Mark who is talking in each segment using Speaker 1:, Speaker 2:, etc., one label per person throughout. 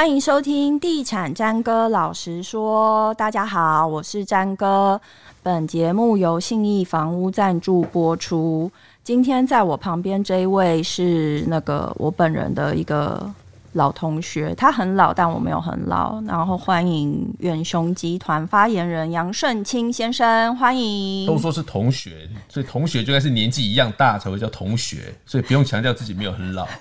Speaker 1: 欢迎收听《地产詹哥老实说》，大家好，我是詹哥。本节目由信义房屋赞助播出。今天在我旁边这一位是那个我本人的一个老同学，他很老，但我没有很老。然后欢迎远雄集团发言人杨顺清先生，欢迎。
Speaker 2: 都说是同学，所以同学就应该是年纪一样大才会叫同学，所以不用强调自己没有很老。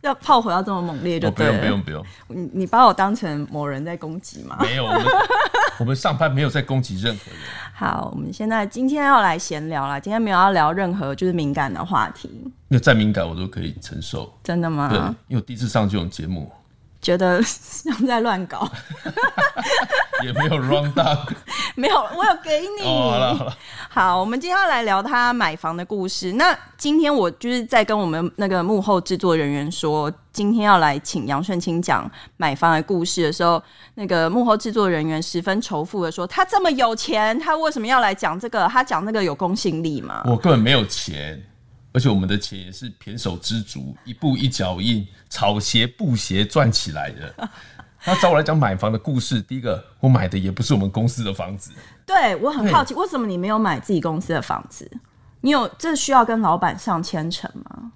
Speaker 1: 要炮火要这么猛烈就对了。
Speaker 2: 不用不用不用。
Speaker 1: 你你把我当成某人在攻击吗？
Speaker 2: 没有，我们 我们上班没有在攻击任何人。
Speaker 1: 好，我们现在今天要来闲聊啦。今天没有要聊任何就是敏感的话题。
Speaker 2: 那再敏感我都可以承受。
Speaker 1: 真的吗？
Speaker 2: 对，因为我第一次上这种节目。
Speaker 1: 觉得 像在乱搞，
Speaker 2: 也没有 run down，
Speaker 1: 没有，我有给你。
Speaker 2: Oh, 好了好了，
Speaker 1: 好，我们今天要来聊他买房的故事。那今天我就是在跟我们那个幕后制作人员说，今天要来请杨顺清讲买房的故事的时候，那个幕后制作人员十分仇富的说：“他这么有钱，他为什么要来讲这个？他讲那个有公信力吗？”
Speaker 2: 我根本没有钱。而且我们的钱也是胼手胝足，一步一脚印，草鞋布鞋赚起来的。他找我来讲买房的故事，第一个，我买的也不是我们公司的房子。
Speaker 1: 对，我很好奇，为什么你没有买自己公司的房子？你有这需要跟老板上千层吗？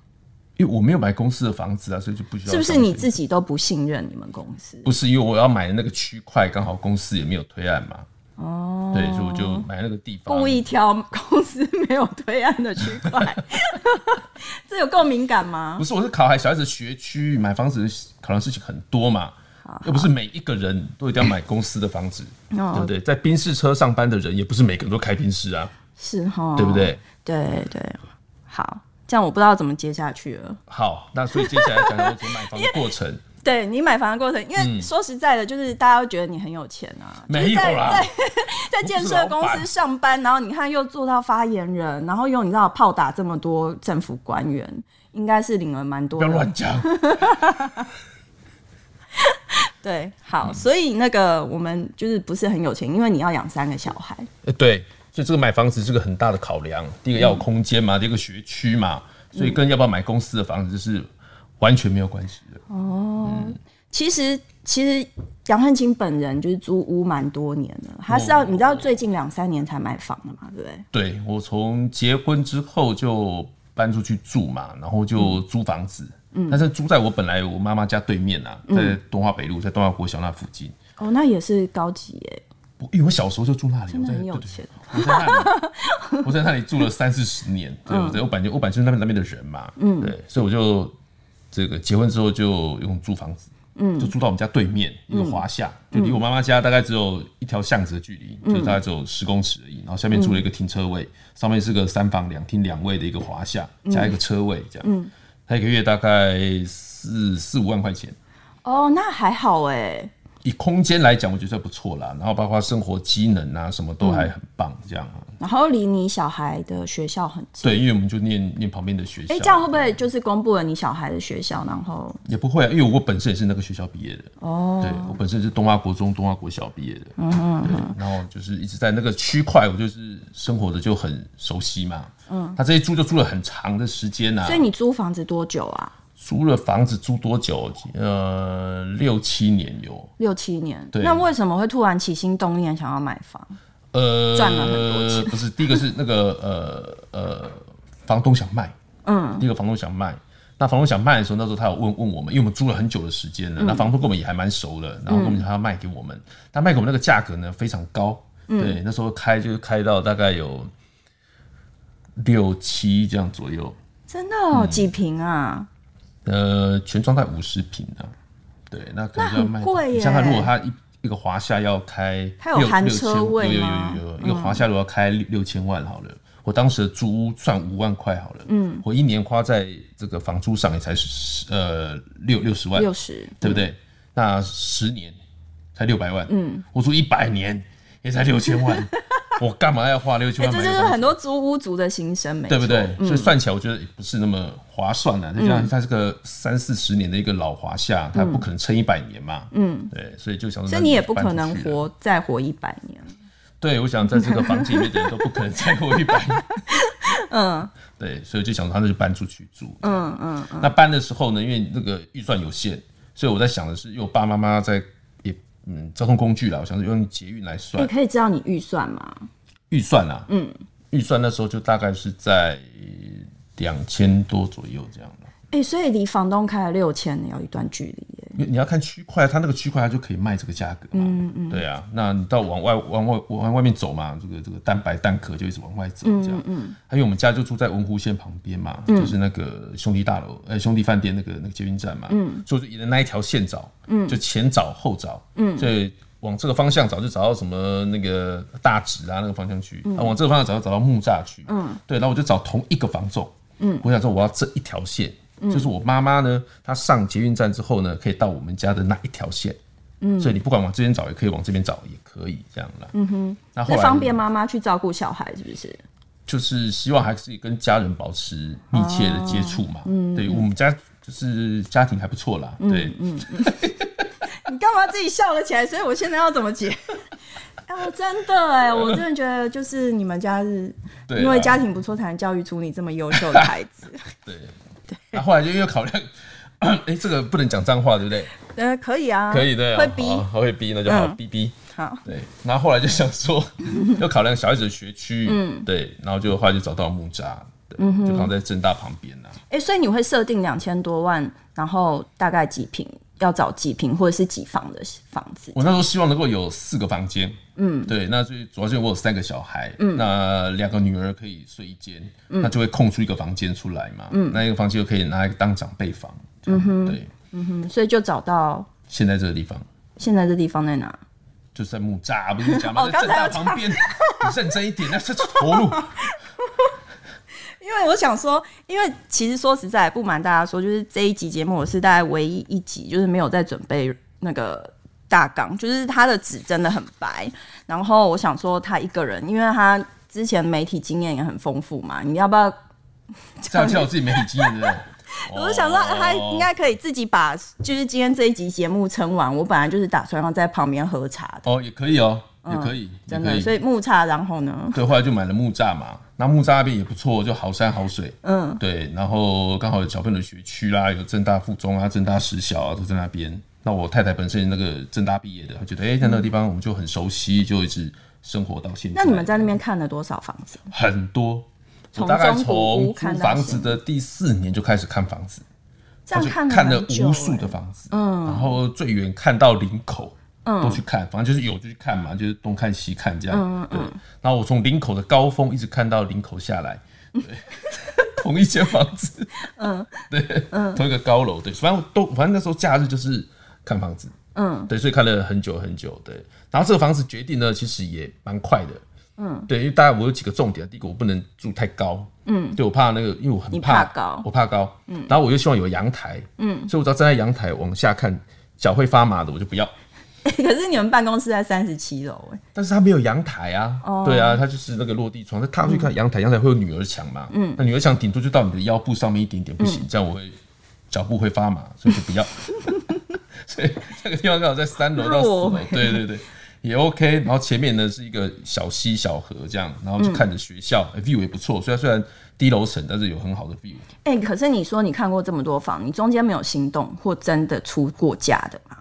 Speaker 2: 因为我没有买公司的房子啊，所以就不需要。
Speaker 1: 是不是你自己都不信任你们公司？
Speaker 2: 不是，因为我要买的那个区块刚好公司也没有推案嘛。
Speaker 1: 哦，
Speaker 2: 对，所以我就买那个地方，
Speaker 1: 故意挑公司没有推案的区块，这有够敏感吗？
Speaker 2: 不是，我是考孩小孩子学区买房子考量事情很多嘛，好好又不是每一个人都一定要买公司的房子，哦、对不对？在宾士车上班的人也不是每个人都开宾士啊，
Speaker 1: 是哈，
Speaker 2: 对不对？
Speaker 1: 对对，好，这样我不知道怎么接下去了。
Speaker 2: 好，那所以接下来讲讲买房的过程。
Speaker 1: 对你买房的过程，因为说实在的，就是大家都觉得你很有钱啊，
Speaker 2: 嗯、没有啦，
Speaker 1: 在 在建设公司上班，然后你看又做到发言人，然后又你知道炮打这么多政府官员，应该是领了蛮多。
Speaker 2: 不要乱讲。
Speaker 1: 对，好，嗯、所以那个我们就是不是很有钱，因为你要养三个小孩。
Speaker 2: 呃、对，所以这个买房子是个很大的考量。第一个要有空间嘛，嗯、第二个学区嘛，所以跟要不要买公司的房子就是。完全没有关系的
Speaker 1: 哦。嗯、其实，其实杨汉清本人就是租屋蛮多年的，他是要、哦、你知道最近两三年才买房的嘛，对不对？
Speaker 2: 对，我从结婚之后就搬出去住嘛，然后就租房子。嗯，但是租在我本来我妈妈家对面啊，在东华北路，在东华国小那附近。
Speaker 1: 哦，那也是高级耶。
Speaker 2: 因为我小时候就住那里，
Speaker 1: 真的很有钱。
Speaker 2: 我在那里，我在那里住了三四十年。对，我我本就我本来就是那边那边的人嘛。嗯，对，所以我就。这个结婚之后就用租房子，嗯，就租到我们家对面一个华夏，就离我妈妈家大概只有一条巷子的距离，就大概只有十公尺而已。然后下面住了一个停车位，上面是个三房两厅两卫的一个华夏，加一个车位这样。嗯，他一个月大概四四五万块钱。
Speaker 1: 哦，那还好哎。
Speaker 2: 以空间来讲，我觉得不错啦。然后包括生活机能啊，什么都还很棒，这样。
Speaker 1: 然后离你小孩的学校很近。
Speaker 2: 对，因为我们就念念旁边的学校。
Speaker 1: 哎，这样会不会就是公布了你小孩的学校？然后
Speaker 2: 也不会啊，因为我本身也是那个学校毕业的。哦。对，我本身是东华国中、东华国小毕业的。嗯嗯。对，然后就是一直在那个区块，我就是生活的就很熟悉嘛。嗯。他这一住就住了很长的时间呐。
Speaker 1: 所以你租房子多久啊？
Speaker 2: 租了房子租多久？呃，六七年有。
Speaker 1: 六七年，对。那为什么会突然起心动念想要买房？
Speaker 2: 呃，
Speaker 1: 赚了很多钱。
Speaker 2: 不是，第一个是那个呃呃，房东想卖。嗯。第一个房东想卖，那房东想卖的时候，那时候他有问问我们，因为我们租了很久的时间了，嗯、那房东跟我们也还蛮熟了，然后跟我们讲他要卖给我们，他卖给我们那个价格呢非常高，嗯、对，那时候开就是开到大概有六七这样左右。
Speaker 1: 真的、哦？嗯、几平啊？
Speaker 2: 呃，全装在五十平的，对，那可能就要卖
Speaker 1: 贵耶。
Speaker 2: 像他如果他一一个华夏要开，
Speaker 1: 他有含车位吗？
Speaker 2: 有有有有，一个华夏如果要开六六千万好了，我当时的租屋算五万块好了，嗯，我一年花在这个房租上也才十呃六六十万，
Speaker 1: 六十，
Speaker 2: 对不对？那十年才六百万，嗯，我租一百年也才六千万。我干嘛要花六千万？
Speaker 1: 这就是很多租屋族的心声，
Speaker 2: 对不对？所以算起来，我觉得也不是那么划算的。就像它是个三四十年的一个老华夏，它不可能撑一百年嘛。嗯，对，所以就想，
Speaker 1: 所以你也不可能活再活一百年。
Speaker 2: 对，我想在这个房间里面的人都不可能再活一百年。嗯，对，所以就想他那就搬出去住。嗯嗯。那搬的时候呢，因为那个预算有限，所以我在想的是，因为我爸妈妈在也嗯交通工具啦，我想是用捷运来算。
Speaker 1: 你可以知道你预算吗？
Speaker 2: 预算啊，嗯，预算那时候就大概是在两千多左右这样的。
Speaker 1: 哎、欸，所以离房东开了六千，你要一段距离耶。
Speaker 2: 你你要看区块，它那个区块它就可以卖这个价格嘛。嗯嗯。对啊，那你到往外往外往外面走嘛，这个这个蛋白蛋壳就一直往外走这样。嗯嗯。还有我们家就住在文湖线旁边嘛，嗯、就是那个兄弟大楼，呃兄弟饭店那个那个捷运站嘛。嗯。所以就沿着那一条线找，嗯，就前找后找，嗯，所以往这个方向找就找到什么那个大直啊那个方向去，嗯、啊往这个方向找就找到木栅去，嗯，对，然后我就找同一个房仲，嗯，我想说我要这一条线。就是我妈妈呢，她上捷运站之后呢，可以到我们家的那一条线，嗯，所以你不管往这边找，也可以往这边找，也可以这样啦。嗯哼，那后来方
Speaker 1: 便妈妈去照顾小孩，是不是？
Speaker 2: 就是希望还是跟家人保持密切的接触嘛。嗯，对我们家就是家庭还不错啦。对，嗯，
Speaker 1: 你干嘛自己笑了起来？所以我现在要怎么解？哎，我真的哎，我真的觉得就是你们家是因为家庭不错，才能教育出你这么优秀的孩子。
Speaker 2: 对。那、啊、后来就又考量，哎、欸，这个不能讲脏话，对不对？
Speaker 1: 呃，可以啊，
Speaker 2: 可以的，
Speaker 1: 会逼，
Speaker 2: 会逼，那就好，逼逼、嗯。好，对。然后后来就想说，要考量小孩子的学区，嗯，对。然后就后来就找到木栅，对，嗯、哼就刚在正大旁边呢、啊。
Speaker 1: 哎、欸，所以你会设定两千多万，然后大概几平？要找几平或者是几房的房子？
Speaker 2: 我那时候希望能够有四个房间。嗯，对，那最主要是我有三个小孩，嗯，那两个女儿可以睡一间，嗯，那就会空出一个房间出来嘛，嗯，那一个房间就可以拿来当长辈房。嗯哼，对，
Speaker 1: 嗯哼，所以就找到
Speaker 2: 现在这个地方。
Speaker 1: 现在这地方在哪？
Speaker 2: 就是在木栅，不是讲吗？在正大旁边，你认真一点，那是头路。
Speaker 1: 因为我想说，因为其实说实在，不瞒大家说，就是这一集节目我是大概唯一一集，就是没有在准备那个大纲，就是他的纸真的很白。然后我想说，他一个人，因为他之前媒体经验也很丰富嘛，你要不要
Speaker 2: 这样叫我自己媒体经验的？
Speaker 1: 我就想说，他应该可以自己把就是今天这一集节目撑完。我本来就是打算要在旁边喝茶的。
Speaker 2: 哦，也可以哦，也可以，
Speaker 1: 真的。所以木栅，然后呢？
Speaker 2: 对，后来就买了木栅嘛。那木栅那边也不错，就好山好水。嗯，对，然后刚好有小朋友的学区啦，有正大附中啊，正大实小啊，都在那边。那我太太本身那个正大毕业的，她觉得哎、欸，在那个地方我们就很熟悉，就一直生活到现在。
Speaker 1: 那你们在那边看了多少房子？
Speaker 2: 很多，我大概从租房子的第四年就开始看房子，
Speaker 1: 这样看
Speaker 2: 看了无数的房子，嗯，然后最远看到林口。都去看，反正就是有就去看嘛，就是东看西看这样。嗯、对，然后我从林口的高峰一直看到林口下来，对，同一间房子，嗯，对，嗯，同一个高楼，对，反正都反正那时候假日就是看房子，嗯，对，所以看了很久很久，对。然后这个房子决定呢，其实也蛮快的，嗯，对，因为大概我有几个重点，第一个我不能住太高，嗯，对我怕那个，因为我很怕，
Speaker 1: 怕高，
Speaker 2: 我怕高，嗯，然后我又希望有阳台，嗯，所以我只要站在阳台往下看，脚会发麻的，我就不要。
Speaker 1: 可是你们办公室在三十七楼哎，
Speaker 2: 但是它没有阳台啊。Oh. 对啊，它就是那个落地窗。他踏出去看阳台，阳台会有女儿墙嘛？嗯，那女儿墙顶多就到你的腰部上面一点点，不行，嗯、这样我会脚步会发麻，所以就不要。所以那个地方刚好在三楼到四楼，对对对，也 OK。然后前面呢是一个小溪小河这样，然后就看着学校、嗯欸、，view 也不错。虽然虽然低楼层，但是有很好的 view。
Speaker 1: 哎、欸，可是你说你看过这么多房，你中间没有心动或真的出过价的吗？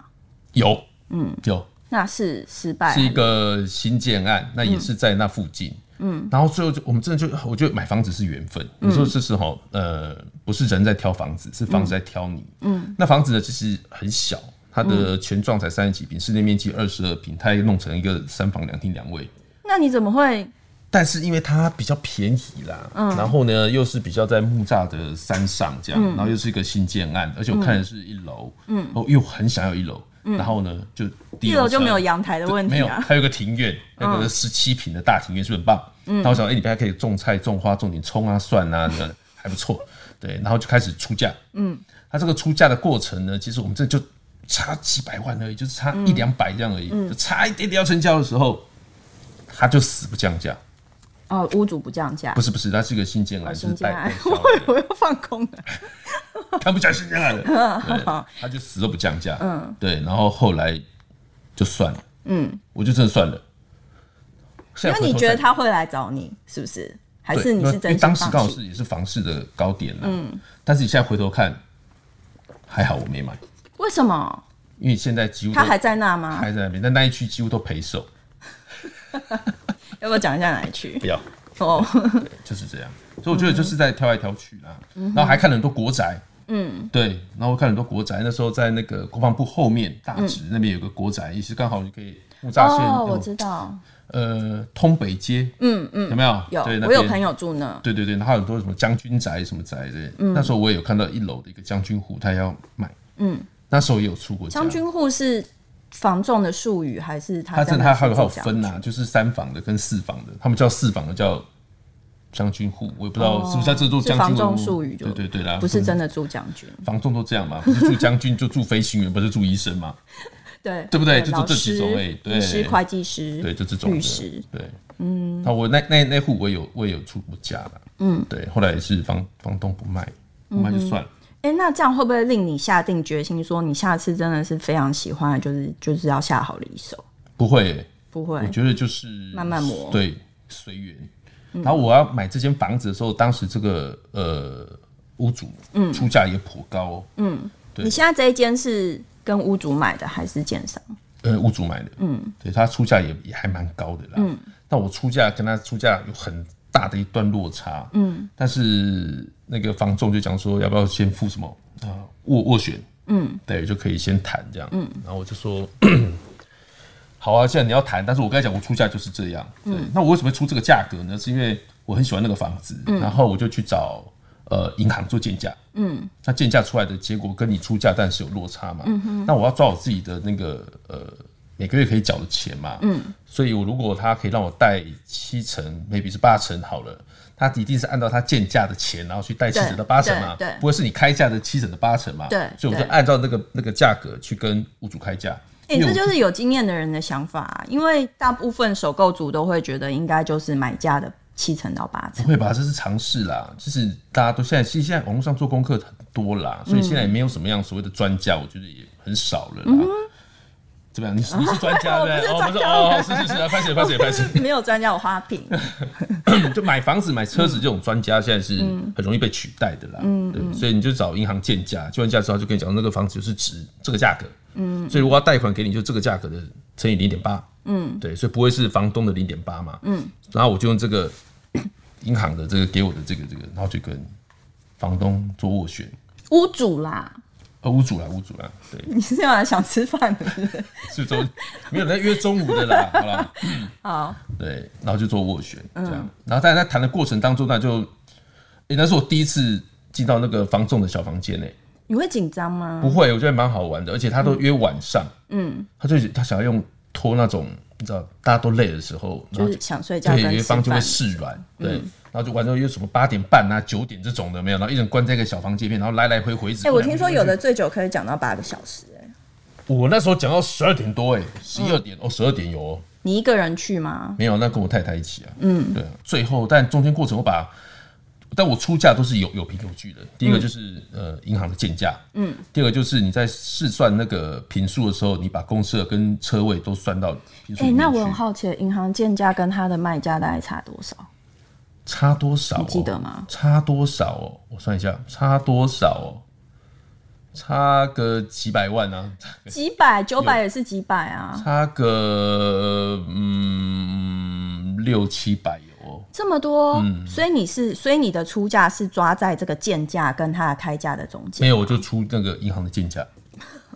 Speaker 2: 有。嗯，有，
Speaker 1: 那是失败，
Speaker 2: 是一个新建案，那也是在那附近。嗯，然后最后就我们真的就，我觉得买房子是缘分。你说这时候，呃，不是人在挑房子，是房子在挑你。嗯，那房子呢，其实很小，它的全幢才三十几平，室内面积二十二平，它也弄成一个三房两厅两卫。
Speaker 1: 那你怎么会？
Speaker 2: 但是因为它比较便宜啦，嗯，然后呢，又是比较在木栅的山上这样，然后又是一个新建案，而且我看的是一楼，嗯，哦，又很想要一楼。然后呢，就
Speaker 1: 一楼就没有阳台的问题，
Speaker 2: 没有，还有个庭院，那个十七平的大庭院，是不是很棒？嗯，然后我想，哎，里边还可以种菜、种花、种点葱啊、蒜啊，那还不错。对，然后就开始出价。嗯，它这个出价的过程呢，其实我们这就差几百万而已，就是差一两百这样而已，就差一点点要成交的时候，他就死不降价。
Speaker 1: 哦，屋主不降价？
Speaker 2: 不是不是，他是个新建案，
Speaker 1: 新建案，我又放空了。
Speaker 2: 他不讲新鲜了，他就死都不降价。嗯，对，然后后来就算了。嗯，我就真的算了。
Speaker 1: 因为你觉得他会来找你，是不是？还是你是真？
Speaker 2: 当时刚好是也是房市的高点了。嗯，但是你现在回头看，还好我没买。
Speaker 1: 为什么？
Speaker 2: 因为现在几乎
Speaker 1: 他还在那吗？
Speaker 2: 还在那边，但那一区几乎都赔售。
Speaker 1: 要不要讲一下哪一区？
Speaker 2: 不要。
Speaker 1: 哦、oh.，
Speaker 2: 就是这样。所以我觉得就是在挑来挑去啦，嗯、然后还看了很多国宅。嗯，对，然后看很多国宅。那时候在那个国防部后面大直那边有个国宅，也是刚好你可以木栅线。
Speaker 1: 哦，我知道。
Speaker 2: 呃，通北街。嗯嗯，有没有？
Speaker 1: 有。对，我有朋友住那。
Speaker 2: 对对对，然后很多什么将军宅什么宅的。嗯。那时候我也有看到一楼的一个将军户，他要买。嗯。那时候也有出过。
Speaker 1: 将军户是房仲的术语还是他？
Speaker 2: 他这他还有还有分呐、啊，就是三房的跟四房的，他们叫四房的叫。将军户，我也不知道是不是在这住将军。房
Speaker 1: 仲术语，
Speaker 2: 对对对啦，
Speaker 1: 不是真的住将军。
Speaker 2: 房仲都这样嘛，不是住将军就住飞行员，不是住医生嘛？
Speaker 1: 对，
Speaker 2: 对不对？就这这几种诶，对，
Speaker 1: 律师、会计师，
Speaker 2: 对，就这种
Speaker 1: 律师，
Speaker 2: 对，嗯。那我那那那户我也有我也有出过价了，嗯，对。后来也是房房东不卖，不卖就算了。
Speaker 1: 哎、欸，那这样会不会令你下定决心说，你下次真的是非常喜欢，就是就是要下好离手？
Speaker 2: 不会，
Speaker 1: 不会。
Speaker 2: 我觉得就是
Speaker 1: 慢慢磨，
Speaker 2: 对，随缘。然后我要买这间房子的时候，当时这个呃屋主嗯出价也颇高嗯，对。
Speaker 1: 你现在这一间是跟屋主买的还是建商？
Speaker 2: 呃，屋主买的嗯，对他出价也也还蛮高的啦嗯。但我出价跟他出价有很大的一段落差嗯，但是那个房仲就讲说要不要先付什么啊斡斡旋嗯，对，就可以先谈这样嗯，然后我就说。好啊，既然你要谈，但是我刚才讲，我出价就是这样。对，嗯、那我为什么会出这个价格呢？是因为我很喜欢那个房子，嗯、然后我就去找呃银行做建价。嗯，那建价出来的结果跟你出价，但是有落差嘛。嗯哼，那我要抓我自己的那个呃每个月可以缴的钱嘛。嗯，所以我如果他可以让我贷七成，maybe 是八成好了，他一定是按照他建价的钱，然后去贷七成的八成嘛。对，对，不会是你开价的七成的八成嘛。对，所以我就按照那个那个价格去跟屋主开价。
Speaker 1: 哎、欸，这就是有经验的人的想法、啊，因为大部分首购族都会觉得应该就是买价的七成到八成。
Speaker 2: 不会吧？这是常识啦，就是大家都现在其实现在网络上做功课很多啦，所以现在也没有什么样所谓的专家，我觉得也很少了啦。嗯怎么样？你你是专家 对不对？哦，不是哦，是是是啊，拍水拍水拍水。
Speaker 1: 没有专家，我花瓶。
Speaker 2: 就买房子、买车子这种专家，现在是很容易被取代的啦。嗯，对，所以你就找银行建价，建完价之后就跟你讲，那个房子就是值这个价格。嗯，所以如果要贷款给你，就这个价格的乘以零点八。嗯，对，所以不会是房东的零点八嘛。嗯，然后我就用这个 银行的这个给我的这个这个，然后就跟房东做斡旋。
Speaker 1: 屋主啦。
Speaker 2: 屋主啦，屋主啦，对。
Speaker 1: 你是要来想吃饭的，是不是？
Speaker 2: 是中没有在约中午的啦，好了。
Speaker 1: 好。
Speaker 2: 对，然后就做斡旋，这样。嗯、然后在在谈的过程当中，那就，哎、欸，那是我第一次进到那个房仲的小房间呢。
Speaker 1: 你会紧张吗？
Speaker 2: 不会，我觉得蛮好玩的，而且他都约晚上。嗯。他就他想要用拖那种，你知道，大家都累的时候，
Speaker 1: 就是想睡觉，对，有一方
Speaker 2: 就会示软，对。嗯然后就晚上有什么八点半啊、九点这种的没有，然后一人关在一个小房间里面，然后来来回回。哎、
Speaker 1: 欸，我听说有的醉酒可以讲到八个小时、欸，哎，
Speaker 2: 我那时候讲到十二点多、欸，哎，十一二点哦，十二点有哦。
Speaker 1: 你一个人去吗？
Speaker 2: 没有，那跟我太太一起啊。嗯，对啊。最后，但中间过程我把，但我出价都是有有凭有据的。第一个就是、嗯、呃银行的建价，嗯，第二个就是你在试算那个平数的时候，你把公设跟车位都算到平数。哎、欸，
Speaker 1: 那我很好奇，银行建价跟它的卖价大概差多少？
Speaker 2: 差多少、喔？
Speaker 1: 你记得吗？
Speaker 2: 差多少哦、喔？我算一下，差多少哦、喔？差个几百万啊？
Speaker 1: 几百九百也是几百啊？
Speaker 2: 差个嗯六七百。
Speaker 1: 这么多？嗯，所以你是，所以你的出价是抓在这个建价跟他的开价的中间？
Speaker 2: 没有，我就出那个银行的建价。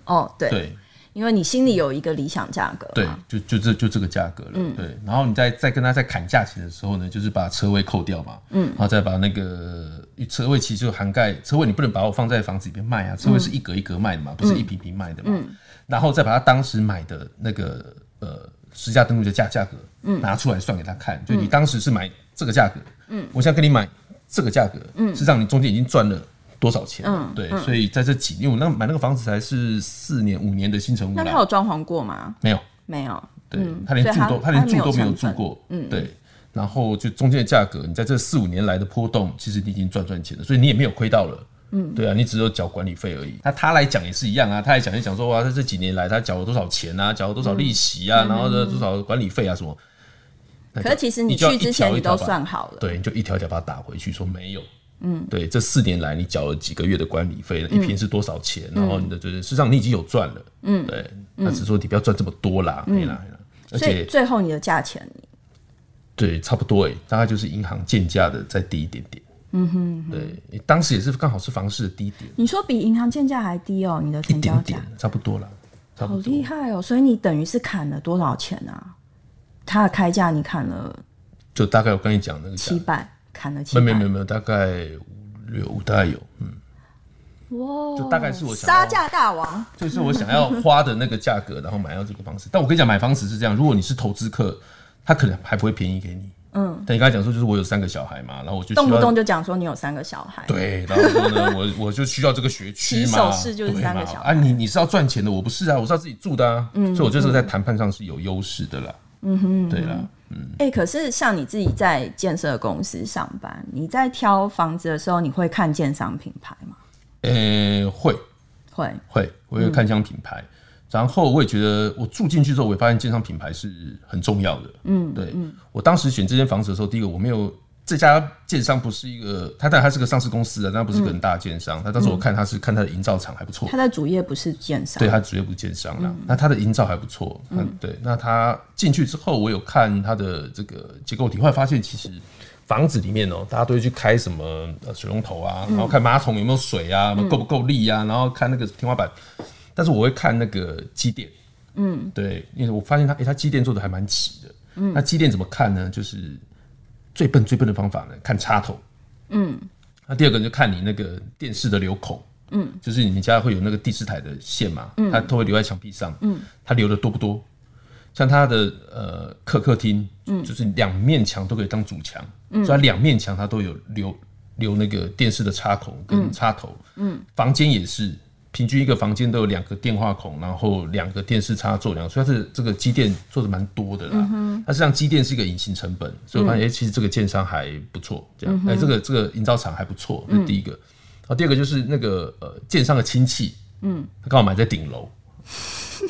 Speaker 1: 哦，对。
Speaker 2: 对。
Speaker 1: 因为你心里有一个理想价格，
Speaker 2: 对，就就这就这个价格了，嗯，对。然后你再再跟他在砍价钱的时候呢，就是把车位扣掉嘛，嗯，然后再把那个车位其实就涵盖车位，你不能把我放在房子里面卖啊，车位是一格一格卖的嘛，不是一坪坪卖的嘛，嗯，然后再把他当时买的那个呃实价登录的价价格，嗯，拿出来算给他看，就你当时是买这个价格，嗯，我现在跟你买这个价格，嗯，实际上你中间已经赚了。多少钱？嗯，对，嗯、所以在这几年，我那买那个房子才是四年五年的新成屋。
Speaker 1: 那他有装潢过吗？
Speaker 2: 没有，
Speaker 1: 没有。
Speaker 2: 对，嗯、他连住都他，他连住都没有住过。嗯，对。然后就中间的价格，你在这四五年来的波动，其实你已经赚赚钱了，所以你也没有亏到了。嗯，对啊，你只有缴管理费而已。那他来讲也是一样啊，他来讲就讲说哇，他这几年来他缴了多少钱啊，缴了多少利息啊，嗯、然后呢多少管理费啊什么。
Speaker 1: 可是其实你去之前你都算好了，
Speaker 2: 对，你就一条条把它打回去，说没有。嗯，对，这四年来你缴了几个月的管理费，一瓶是多少钱？然后你的就是，实际上你已经有赚了，嗯，对，那只是说你不要赚这么多啦，没啦，
Speaker 1: 而且最后你的价钱，
Speaker 2: 对，差不多哎，大概就是银行建价的再低一点点。嗯哼，对，当时也是刚好是房市的低点。
Speaker 1: 你说比银行建价还低哦？你的成交价
Speaker 2: 差不多了，好
Speaker 1: 厉害哦！所以你等于是砍了多少钱啊？他的开价你砍了，
Speaker 2: 就大概我跟你讲那个
Speaker 1: 七百，砍了七百，
Speaker 2: 没有没有没有，大概五六，大概有，嗯，哇，就大概是我
Speaker 1: 杀价大王，
Speaker 2: 就是我想要花的那个价格，然后买到这个房子。但我跟你讲，买房子是这样，如果你是投资客，他可能还不会便宜给你。嗯，但你刚才讲说，就是我有三个小孩嘛，然后我就
Speaker 1: 动不动就讲说你有三个小孩，
Speaker 2: 对，然后说呢，我 我就需要这个学区嘛，起
Speaker 1: 手式就是三个小孩。
Speaker 2: 啊，你你是要赚钱的，我不是啊，我是要自己住的啊，嗯，所以我觉得这个在谈判上是有优势的啦，嗯哼，对啦，嗯，
Speaker 1: 哎、欸，可是像你自己在建设公司上班，你在挑房子的时候，你会看建商品牌吗？
Speaker 2: 呃、欸，会，
Speaker 1: 会，
Speaker 2: 会，我会看建商品牌。嗯然后我也觉得，我住进去之后，我也发现建商品牌是很重要的。嗯，对。嗯，我当时选这间房子的时候，第一个我没有这家建商不是一个，他但他是个上市公司的，但不是个很大的建商。他当时我看他是看他的营造厂还不错。
Speaker 1: 他的主业不是建商，
Speaker 2: 对，他主业不是建商啦。那他的营造还不错。嗯，对。那他进去之后，我有看他的这个结构体，后来发现其实房子里面哦，大家都会去开什么水龙头啊，然后看马桶有没有水啊，够不够力啊，然后看那个天花板。但是我会看那个机电，嗯，对，因为我发现他，哎、欸，它机电做的还蛮齐的，嗯，那机电怎么看呢？就是最笨最笨的方法呢，看插头，嗯，那第二个就看你那个电视的流孔，嗯，就是你们家会有那个第四台的线嘛，嗯，它都会留在墙壁上，嗯，它留的多不多？像它的呃客客厅，嗯，就是两面墙都可以当主墙，嗯，所以它两面墙它都有留留那个电视的插孔跟插头，嗯，嗯。房间也是。平均一个房间都有两个电话孔，然后两个电视插座，两个，所以它是这个机电做的蛮多的啦。嗯、哼。它实际上机电是一个隐形成本，所以我发现，哎、其实这个建商还不错，这样，哎、嗯哼。欸，这个这个营造厂还不错，这是第一个。然后第二个就是那个呃，建商的亲戚，嗯，他刚好买在顶楼，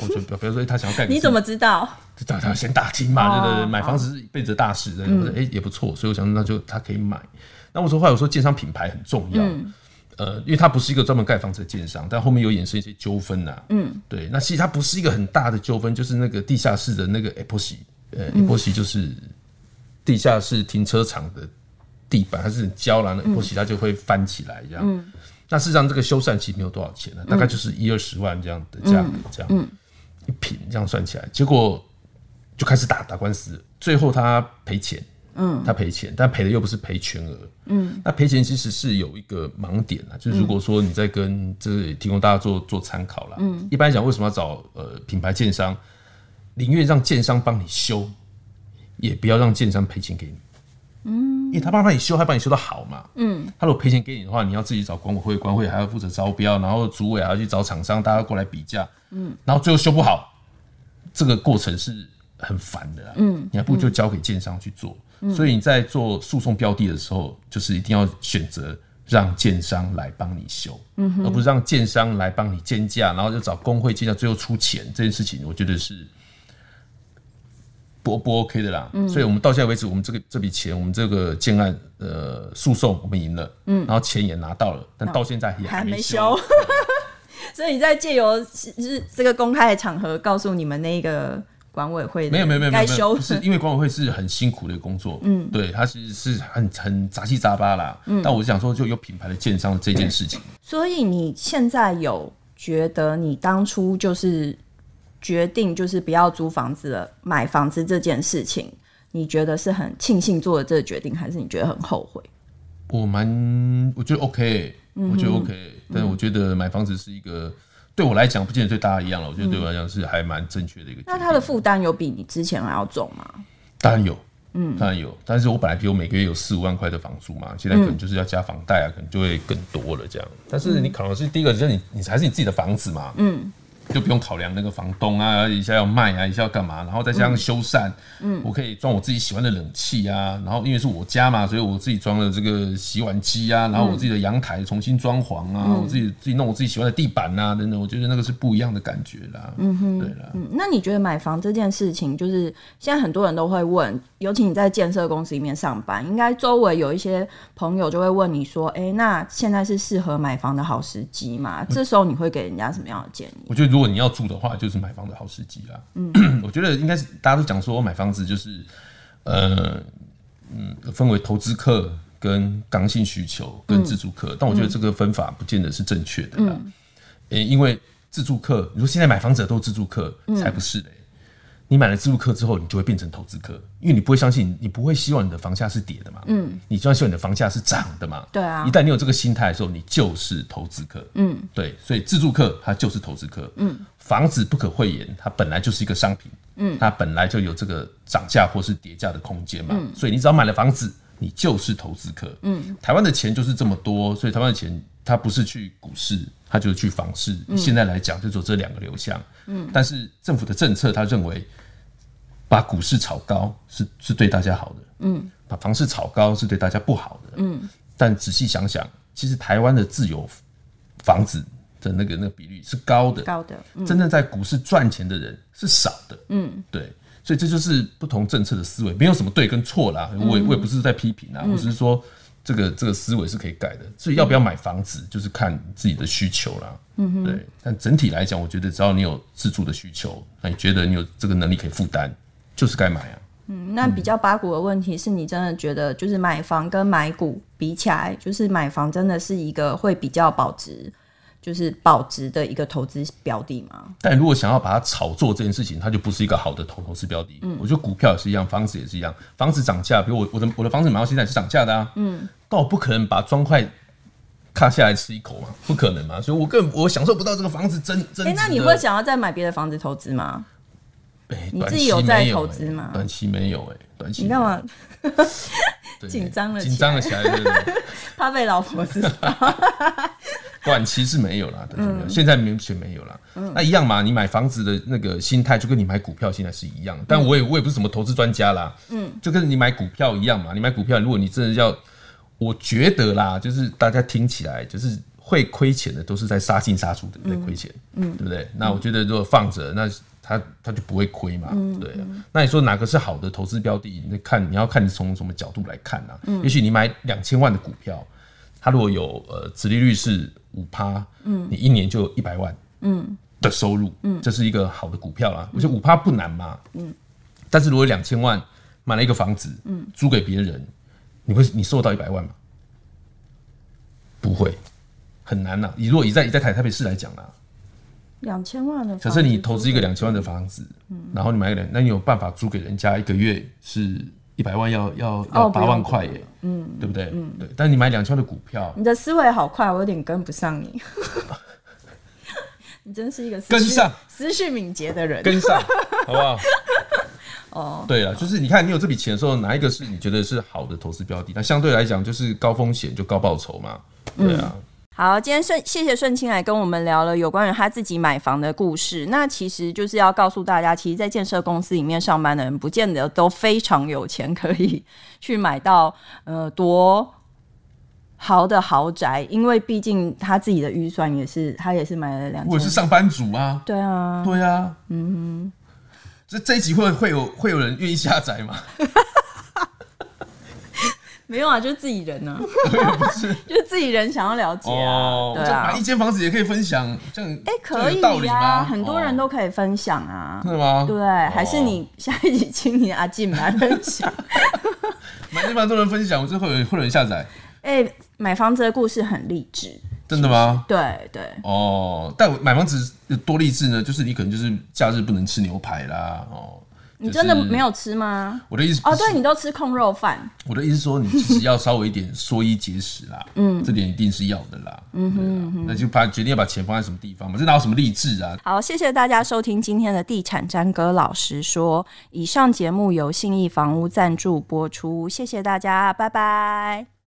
Speaker 2: 我就比如说他想要盖，
Speaker 1: 你怎么知道？
Speaker 2: 他他先打听嘛，对对对，买房子是一辈子的大事，哎、嗯。欸，也不错，所以我想那就他可以买。那我说后来我说建商品牌很重要。嗯呃，因为它不是一个专门盖房子的建商，但后面有衍生一些纠纷呐。嗯，对，那其实它不是一个很大的纠纷，就是那个地下室的那个 epoxy，呃，epoxy 就是地下室停车场的地板，它是胶囊的 epoxy，它就会翻起来这样。嗯，那事实上这个修缮其实没有多少钱呢，大概就是一二十万这样的价格，这样，嗯，一平这样算起来，结果就开始打打官司，最后他赔钱。嗯，他赔钱，但赔的又不是赔全额。嗯，那赔钱其实是有一个盲点啊，就是如果说你在跟这里提供大家做做参考啦。嗯，一般来讲，为什么要找呃品牌建商？宁愿让建商帮你修，也不要让建商赔钱给你。嗯，因为他帮帮你修，还帮你修的好嘛。嗯，他如果赔钱给你的话，你要自己找管委会，管委会还要负责招标，然后组委还要去找厂商，大家过来比价。嗯，然后最后修不好，这个过程是很烦的啦。嗯，你还不如就交给建商去做。所以你在做诉讼标的的时候，就是一定要选择让建商来帮你修，而不是让建商来帮你建价，然后就找工会建价，最后出钱这件事情，我觉得是不不 OK 的啦。所以我们到现在为止，我们这个这笔钱，我们这个建案呃诉讼我们赢了，嗯然后钱也拿到了，但到现在也还没修。
Speaker 1: 所以你在借由是这个公开的场合告诉你们那个。管委会
Speaker 2: 没有没有没有没有，不是因为管委会是很辛苦的工作，嗯，对，它其实是很很杂七杂八啦，嗯，但我想说就有品牌的建商这件事情，
Speaker 1: 所以你现在有觉得你当初就是决定就是不要租房子了，买房子这件事情，你觉得是很庆幸做的这个决定，还是你觉得很后悔？
Speaker 2: 我蛮我觉得 OK，我觉得 OK，但是我觉得买房子是一个。对我来讲，不见得对大家一样了。我觉得对我来讲是还蛮正确的一个。
Speaker 1: 那他的负担有比你之前还要重吗？
Speaker 2: 当然有，嗯，当然有。但是我本来比如每个月有四五万块的房租嘛，现在可能就是要加房贷啊，可能就会更多了这样。但是你可能是第一个，就是你你还是你自己的房子嘛，嗯，就不用考量那个房东啊，一下要卖啊，一下要干嘛，然后再加上修缮，嗯，我可以装我自己喜欢的冷气啊，然后因为是我家嘛，所以我自己装了这个洗碗机啊，然后我自己的阳台重新装潢啊，嗯、我自己自己弄我自己喜欢的地板啊等等，我觉得那个是不一样的感觉啦。嗯哼，对啦。
Speaker 1: 嗯，那你觉得买房这件事情，就是现在很多人都会问，尤其你在建设公司里面上班，应该周围有一些朋友就会问你说，哎、欸，那现在是适合买房的好时机吗？这时候你会给人家什么样的建议？
Speaker 2: 我觉得如果你要住的话，就是买房的好时机啊。嗯，我觉得应该是大家都讲说，买房子就是，呃，嗯，分为投资客跟刚性需求跟自住客，嗯、但我觉得这个分法不见得是正确的啦。嗯、欸，因为自住客，你说现在买房子都自住客，才不是嘞。你买了自助客之后，你就会变成投资客，因为你不会相信，你不会希望你的房价是跌的嘛。嗯，你就要希望你的房价是涨的嘛。
Speaker 1: 对啊。
Speaker 2: 一旦你有这个心态的时候，你就是投资客。嗯，对，所以自助客它就是投资客。嗯，房子不可讳言，它本来就是一个商品。嗯，它本来就有这个涨价或是跌价的空间嘛。嗯，所以你只要买了房子，你就是投资客。嗯，台湾的钱就是这么多，所以台湾的钱它不是去股市，它就是去房市。嗯，现在来讲，就走这两个流向。嗯，但是政府的政策，他认为。把股市炒高是是对大家好的，嗯，把房市炒高是对大家不好的，嗯。但仔细想想，其实台湾的自有房子的那个那个比率是高的，
Speaker 1: 高的。嗯、
Speaker 2: 真正在股市赚钱的人是少的，嗯，对。所以这就是不同政策的思维，没有什么对跟错啦。我也我也不是在批评啊，我只是说这个这个思维是可以改的。所以要不要买房子，就是看自己的需求啦，嗯，对。但整体来讲，我觉得只要你有自住的需求，那你觉得你有这个能力可以负担。就是该买啊。
Speaker 1: 嗯，那比较八股的问题是你真的觉得，就是买房跟买股比起来，就是买房真的是一个会比较保值，就是保值的一个投资标的吗？
Speaker 2: 但如果想要把它炒作这件事情，它就不是一个好的投投资标的。嗯，我觉得股票也是一样，房子也是一样。房子涨价，比如我我的我的房子买到现在是涨价的啊。嗯，但我不可能把砖块卡下来吃一口嘛，不可能嘛。所以我更我享受不到这个房子真真。哎、欸，
Speaker 1: 那你会想要再买别的房子投资吗？
Speaker 2: 欸、
Speaker 1: 你自己有在投资吗？
Speaker 2: 短期没有哎、欸，短期
Speaker 1: 你干嘛紧张了？
Speaker 2: 紧张了起来，
Speaker 1: 怕被老婆知道。
Speaker 2: 短期是没有啦，嗯、现在目前没有啦。嗯、那一样嘛，你买房子的那个心态就跟你买股票现在是一样。但我也我也不是什么投资专家啦，嗯，就跟你买股票一样嘛。你买股票，如果你真的要，我觉得啦，就是大家听起来就是会亏钱的，都是在杀进杀出的在亏钱，嗯，对不对？那我觉得如果放着那。他他就不会亏嘛，嗯、对、啊。那你说哪个是好的投资标的？你看你要看你从什么角度来看呢、啊？嗯、也许你买两千万的股票，它如果有呃殖利率是五趴，嗯，你一年就有一百万，嗯的收入，嗯，这是一个好的股票啦。我觉得五趴不难嘛，嗯。但是如果两千万买了一个房子，嗯，租给别人，你会你收到一百万吗？不会，很难呐、啊。你如果以在以在台台北市来讲啊？
Speaker 1: 两千万的，
Speaker 2: 假设你投资一个两千万的房子，嗯，然后你买个两，那你有办法租给人家一个月是一百万要，要要要八万块耶，嗯，对不对？嗯，对。但你买两千万的股票，
Speaker 1: 你的思维好快，我有点跟不上你。你真是一个
Speaker 2: 跟上
Speaker 1: 思绪敏捷的人，
Speaker 2: 跟上好不好？哦，对了，就是你看你有这笔钱的时候，哪一个是你觉得是好的投资标的？那相对来讲，就是高风险就高报酬嘛，对啊。嗯
Speaker 1: 好，今天顺谢谢顺清来跟我们聊了有关于他自己买房的故事。那其实就是要告诉大家，其实，在建设公司里面上班的人，不见得都非常有钱，可以去买到呃多豪的豪宅，因为毕竟他自己的预算也是，他也是买了两。
Speaker 2: 我是上班族啊。
Speaker 1: 对啊。
Speaker 2: 对啊。嗯哼。这这一集会会有会有人愿意下载吗？
Speaker 1: 没有啊，就是自己人啊，不是，就是自己人想要了解啊，哦、对啊，
Speaker 2: 买一间房子也可以分享，这样哎，
Speaker 1: 可以啊，很多人都可以分享啊，
Speaker 2: 是吗？
Speaker 1: 对，还是你下一集请你阿静来分享，
Speaker 2: 买地方都能分享，我就会有会有人下载。
Speaker 1: 哎，买房子的故事很励志，
Speaker 2: 真的吗？
Speaker 1: 对对。
Speaker 2: 哦，但买房子有多励志呢？就是你可能就是假日不能吃牛排啦，哦。
Speaker 1: 你真的没有吃吗？
Speaker 2: 我的意思
Speaker 1: 哦，对，你都吃控肉饭。
Speaker 2: 我的意思说，你其实要稍微一点缩衣节食啦，嗯，这点一定是要的啦，嗯哼，那就把决定要把钱放在什么地方嘛，这哪有什么励志啊？
Speaker 1: 好，谢谢大家收听今天的地产詹哥老师说，以上节目由信义房屋赞助播出，谢谢大家，拜拜。